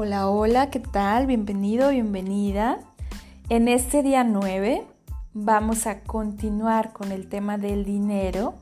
Hola, hola, ¿qué tal? Bienvenido, bienvenida. En este día 9 vamos a continuar con el tema del dinero,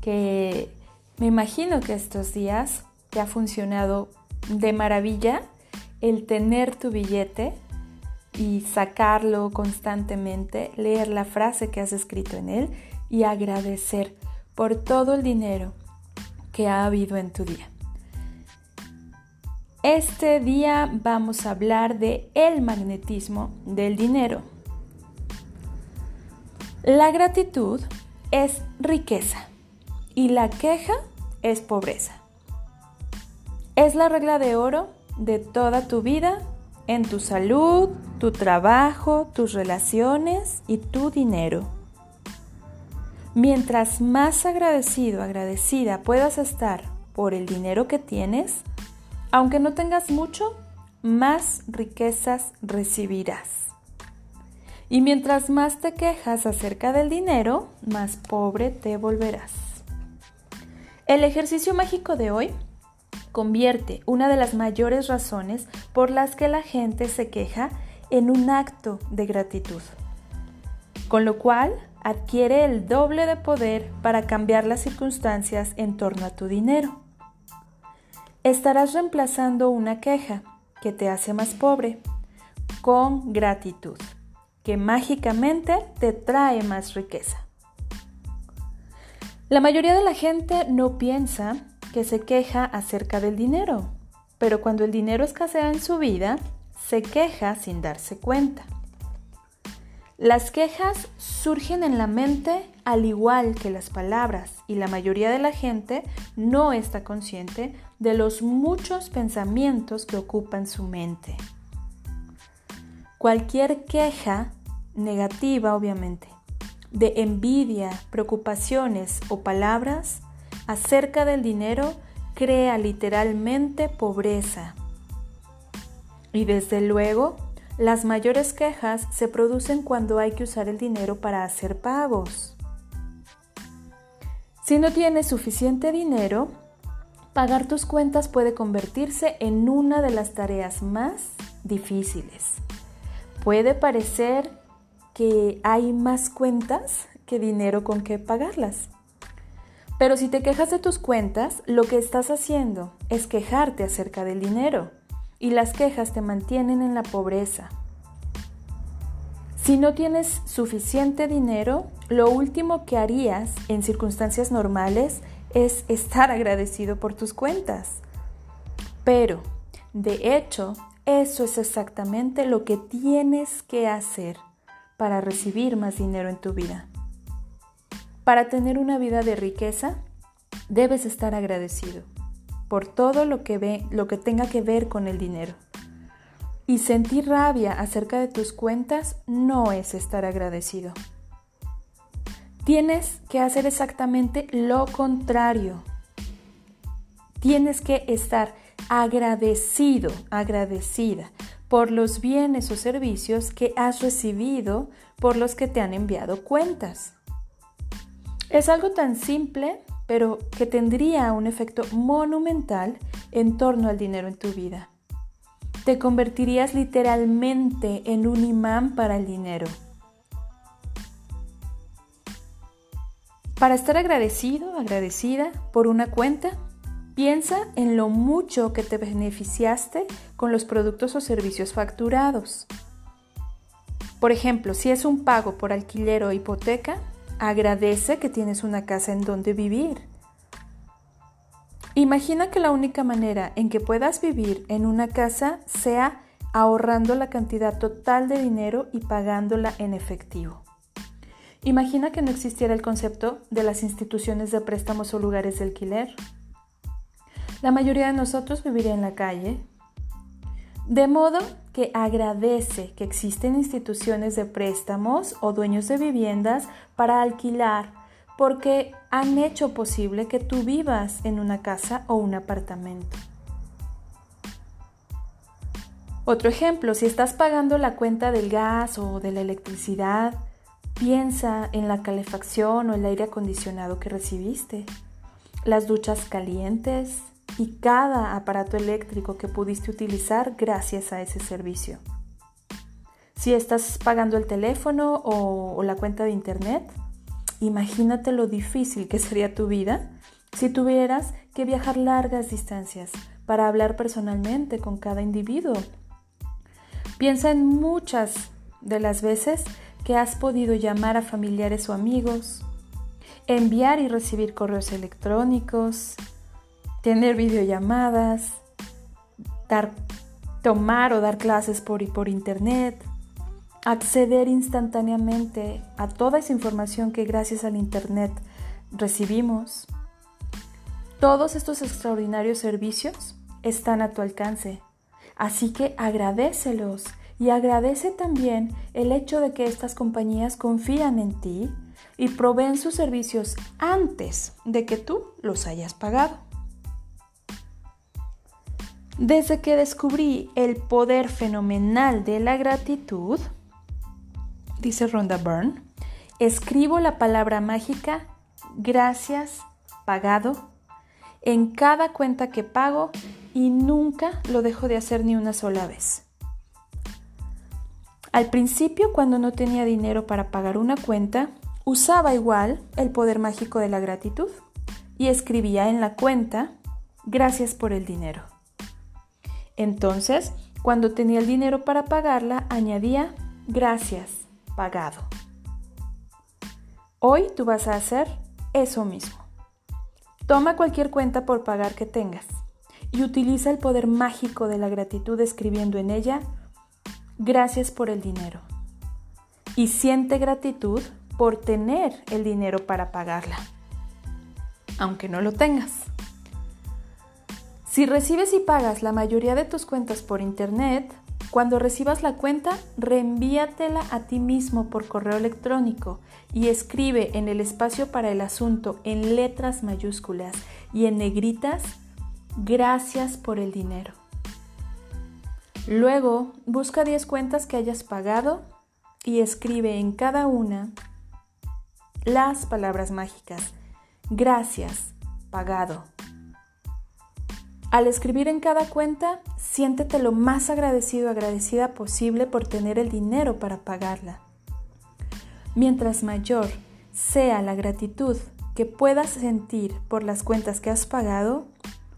que me imagino que estos días te ha funcionado de maravilla el tener tu billete y sacarlo constantemente, leer la frase que has escrito en él y agradecer por todo el dinero que ha habido en tu día. Este día vamos a hablar de el magnetismo del dinero. La gratitud es riqueza y la queja es pobreza. Es la regla de oro de toda tu vida en tu salud, tu trabajo, tus relaciones y tu dinero. Mientras más agradecido, agradecida puedas estar por el dinero que tienes, aunque no tengas mucho, más riquezas recibirás. Y mientras más te quejas acerca del dinero, más pobre te volverás. El ejercicio mágico de hoy convierte una de las mayores razones por las que la gente se queja en un acto de gratitud, con lo cual adquiere el doble de poder para cambiar las circunstancias en torno a tu dinero estarás reemplazando una queja que te hace más pobre con gratitud, que mágicamente te trae más riqueza. La mayoría de la gente no piensa que se queja acerca del dinero, pero cuando el dinero escasea en su vida, se queja sin darse cuenta. Las quejas surgen en la mente al igual que las palabras y la mayoría de la gente no está consciente de los muchos pensamientos que ocupan su mente. Cualquier queja negativa, obviamente, de envidia, preocupaciones o palabras acerca del dinero crea literalmente pobreza. Y desde luego, las mayores quejas se producen cuando hay que usar el dinero para hacer pagos. Si no tienes suficiente dinero, pagar tus cuentas puede convertirse en una de las tareas más difíciles. Puede parecer que hay más cuentas que dinero con que pagarlas. Pero si te quejas de tus cuentas, lo que estás haciendo es quejarte acerca del dinero y las quejas te mantienen en la pobreza. Si no tienes suficiente dinero, lo último que harías en circunstancias normales es estar agradecido por tus cuentas. Pero, de hecho, eso es exactamente lo que tienes que hacer para recibir más dinero en tu vida. Para tener una vida de riqueza, debes estar agradecido por todo lo que, ve, lo que tenga que ver con el dinero. Y sentir rabia acerca de tus cuentas no es estar agradecido. Tienes que hacer exactamente lo contrario. Tienes que estar agradecido, agradecida por los bienes o servicios que has recibido por los que te han enviado cuentas. Es algo tan simple pero que tendría un efecto monumental en torno al dinero en tu vida. Te convertirías literalmente en un imán para el dinero. Para estar agradecido, agradecida por una cuenta, piensa en lo mucho que te beneficiaste con los productos o servicios facturados. Por ejemplo, si es un pago por alquiler o hipoteca, Agradece que tienes una casa en donde vivir. Imagina que la única manera en que puedas vivir en una casa sea ahorrando la cantidad total de dinero y pagándola en efectivo. Imagina que no existiera el concepto de las instituciones de préstamos o lugares de alquiler. La mayoría de nosotros viviría en la calle, de modo que agradece que existen instituciones de préstamos o dueños de viviendas para alquilar porque han hecho posible que tú vivas en una casa o un apartamento. Otro ejemplo, si estás pagando la cuenta del gas o de la electricidad, piensa en la calefacción o el aire acondicionado que recibiste, las duchas calientes, y cada aparato eléctrico que pudiste utilizar gracias a ese servicio. Si estás pagando el teléfono o, la cuenta de internet, imagínate lo difícil que sería tu vida si tuvieras que viajar largas distancias para hablar personalmente con cada individuo. Piensa en muchas de las veces que has podido llamar a familiares o amigos, enviar y recibir correos electrónicos, tener videollamadas, dar, tomar o dar clases por, por internet, acceder instantáneamente a toda esa información que gracias al internet recibimos. Todos estos extraordinarios servicios están a tu alcance, así que agradecelos y agradece también el hecho de que estas compañías confían en ti y proveen sus servicios antes de que tú los hayas pagado. Desde que descubrí el poder fenomenal de la gratitud, dice Rhonda Byrne, escribo la palabra mágica gracias pagado en cada cuenta que pago y nunca lo dejo de hacer ni una sola vez. Al principio, cuando no tenía dinero para pagar una cuenta, usaba igual el poder mágico de la gratitud y escribía en la cuenta gracias por el dinero. Entonces, cuando tenía el dinero para pagarla, añadía gracias, pagado. Hoy tú vas a hacer eso mismo. Toma cualquier cuenta por pagar que tengas y utiliza el poder mágico de la gratitud escribiendo en ella gracias por el dinero. Y siente gratitud por tener el dinero para pagarla, aunque no lo tengas. Si recibes y pagas la mayoría de tus cuentas por Internet, cuando recibas la cuenta, reenvíatela a ti mismo por correo electrónico y escribe en el espacio para el asunto en letras mayúsculas y en negritas, gracias por el dinero. Luego, busca 10 cuentas que hayas pagado y escribe en cada una las palabras mágicas. Gracias, pagado al escribir en cada cuenta, siéntete lo más agradecido agradecida posible por tener el dinero para pagarla. Mientras mayor sea la gratitud que puedas sentir por las cuentas que has pagado,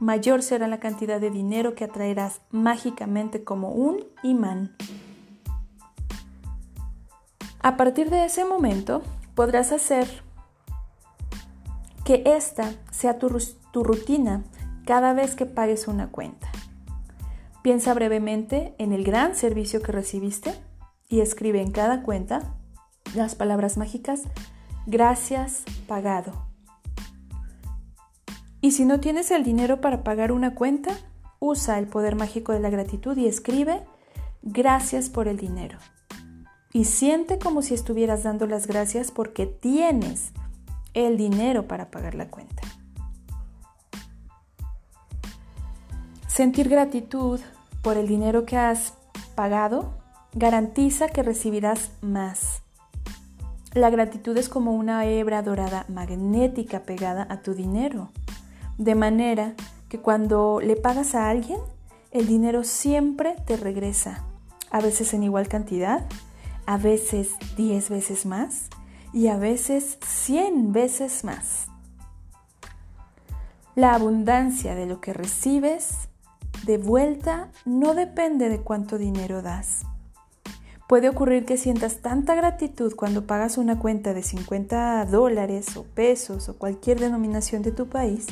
mayor será la cantidad de dinero que atraerás mágicamente como un imán. A partir de ese momento, podrás hacer que esta sea tu, tu rutina cada vez que pagues una cuenta. Piensa brevemente en el gran servicio que recibiste y escribe en cada cuenta las palabras mágicas gracias pagado. Y si no tienes el dinero para pagar una cuenta, usa el poder mágico de la gratitud y escribe gracias por el dinero. Y siente como si estuvieras dando las gracias porque tienes el dinero para pagar la cuenta. Sentir gratitud por el dinero que has pagado garantiza que recibirás más. La gratitud es como una hebra dorada magnética pegada a tu dinero, de manera que cuando le pagas a alguien, el dinero siempre te regresa, a veces en igual cantidad, a veces 10 veces más y a veces 100 veces más. La abundancia de lo que recibes de vuelta no depende de cuánto dinero das. Puede ocurrir que sientas tanta gratitud cuando pagas una cuenta de 50 dólares o pesos o cualquier denominación de tu país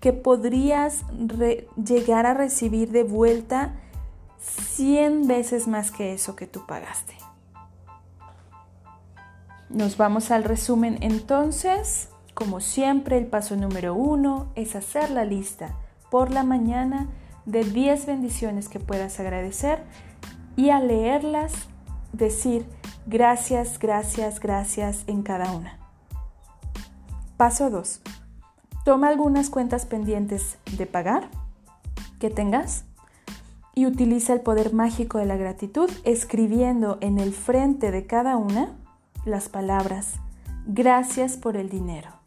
que podrías llegar a recibir de vuelta 100 veces más que eso que tú pagaste. Nos vamos al resumen entonces. Como siempre, el paso número uno es hacer la lista por la mañana de 10 bendiciones que puedas agradecer y al leerlas decir gracias, gracias, gracias en cada una. Paso 2. Toma algunas cuentas pendientes de pagar que tengas y utiliza el poder mágico de la gratitud escribiendo en el frente de cada una las palabras gracias por el dinero.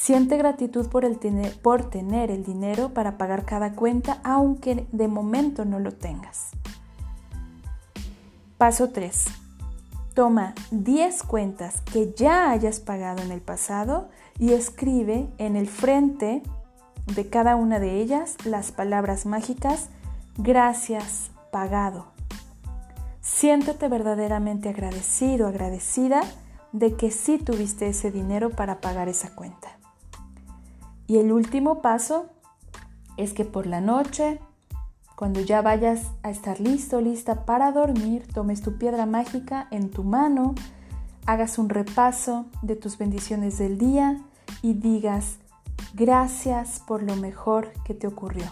Siente gratitud por, el por tener el dinero para pagar cada cuenta, aunque de momento no lo tengas. Paso 3. Toma 10 cuentas que ya hayas pagado en el pasado y escribe en el frente de cada una de ellas las palabras mágicas gracias pagado. Siéntete verdaderamente agradecido, agradecida de que sí tuviste ese dinero para pagar esa cuenta. Y el último paso es que por la noche, cuando ya vayas a estar listo, lista para dormir, tomes tu piedra mágica en tu mano, hagas un repaso de tus bendiciones del día y digas gracias por lo mejor que te ocurrió.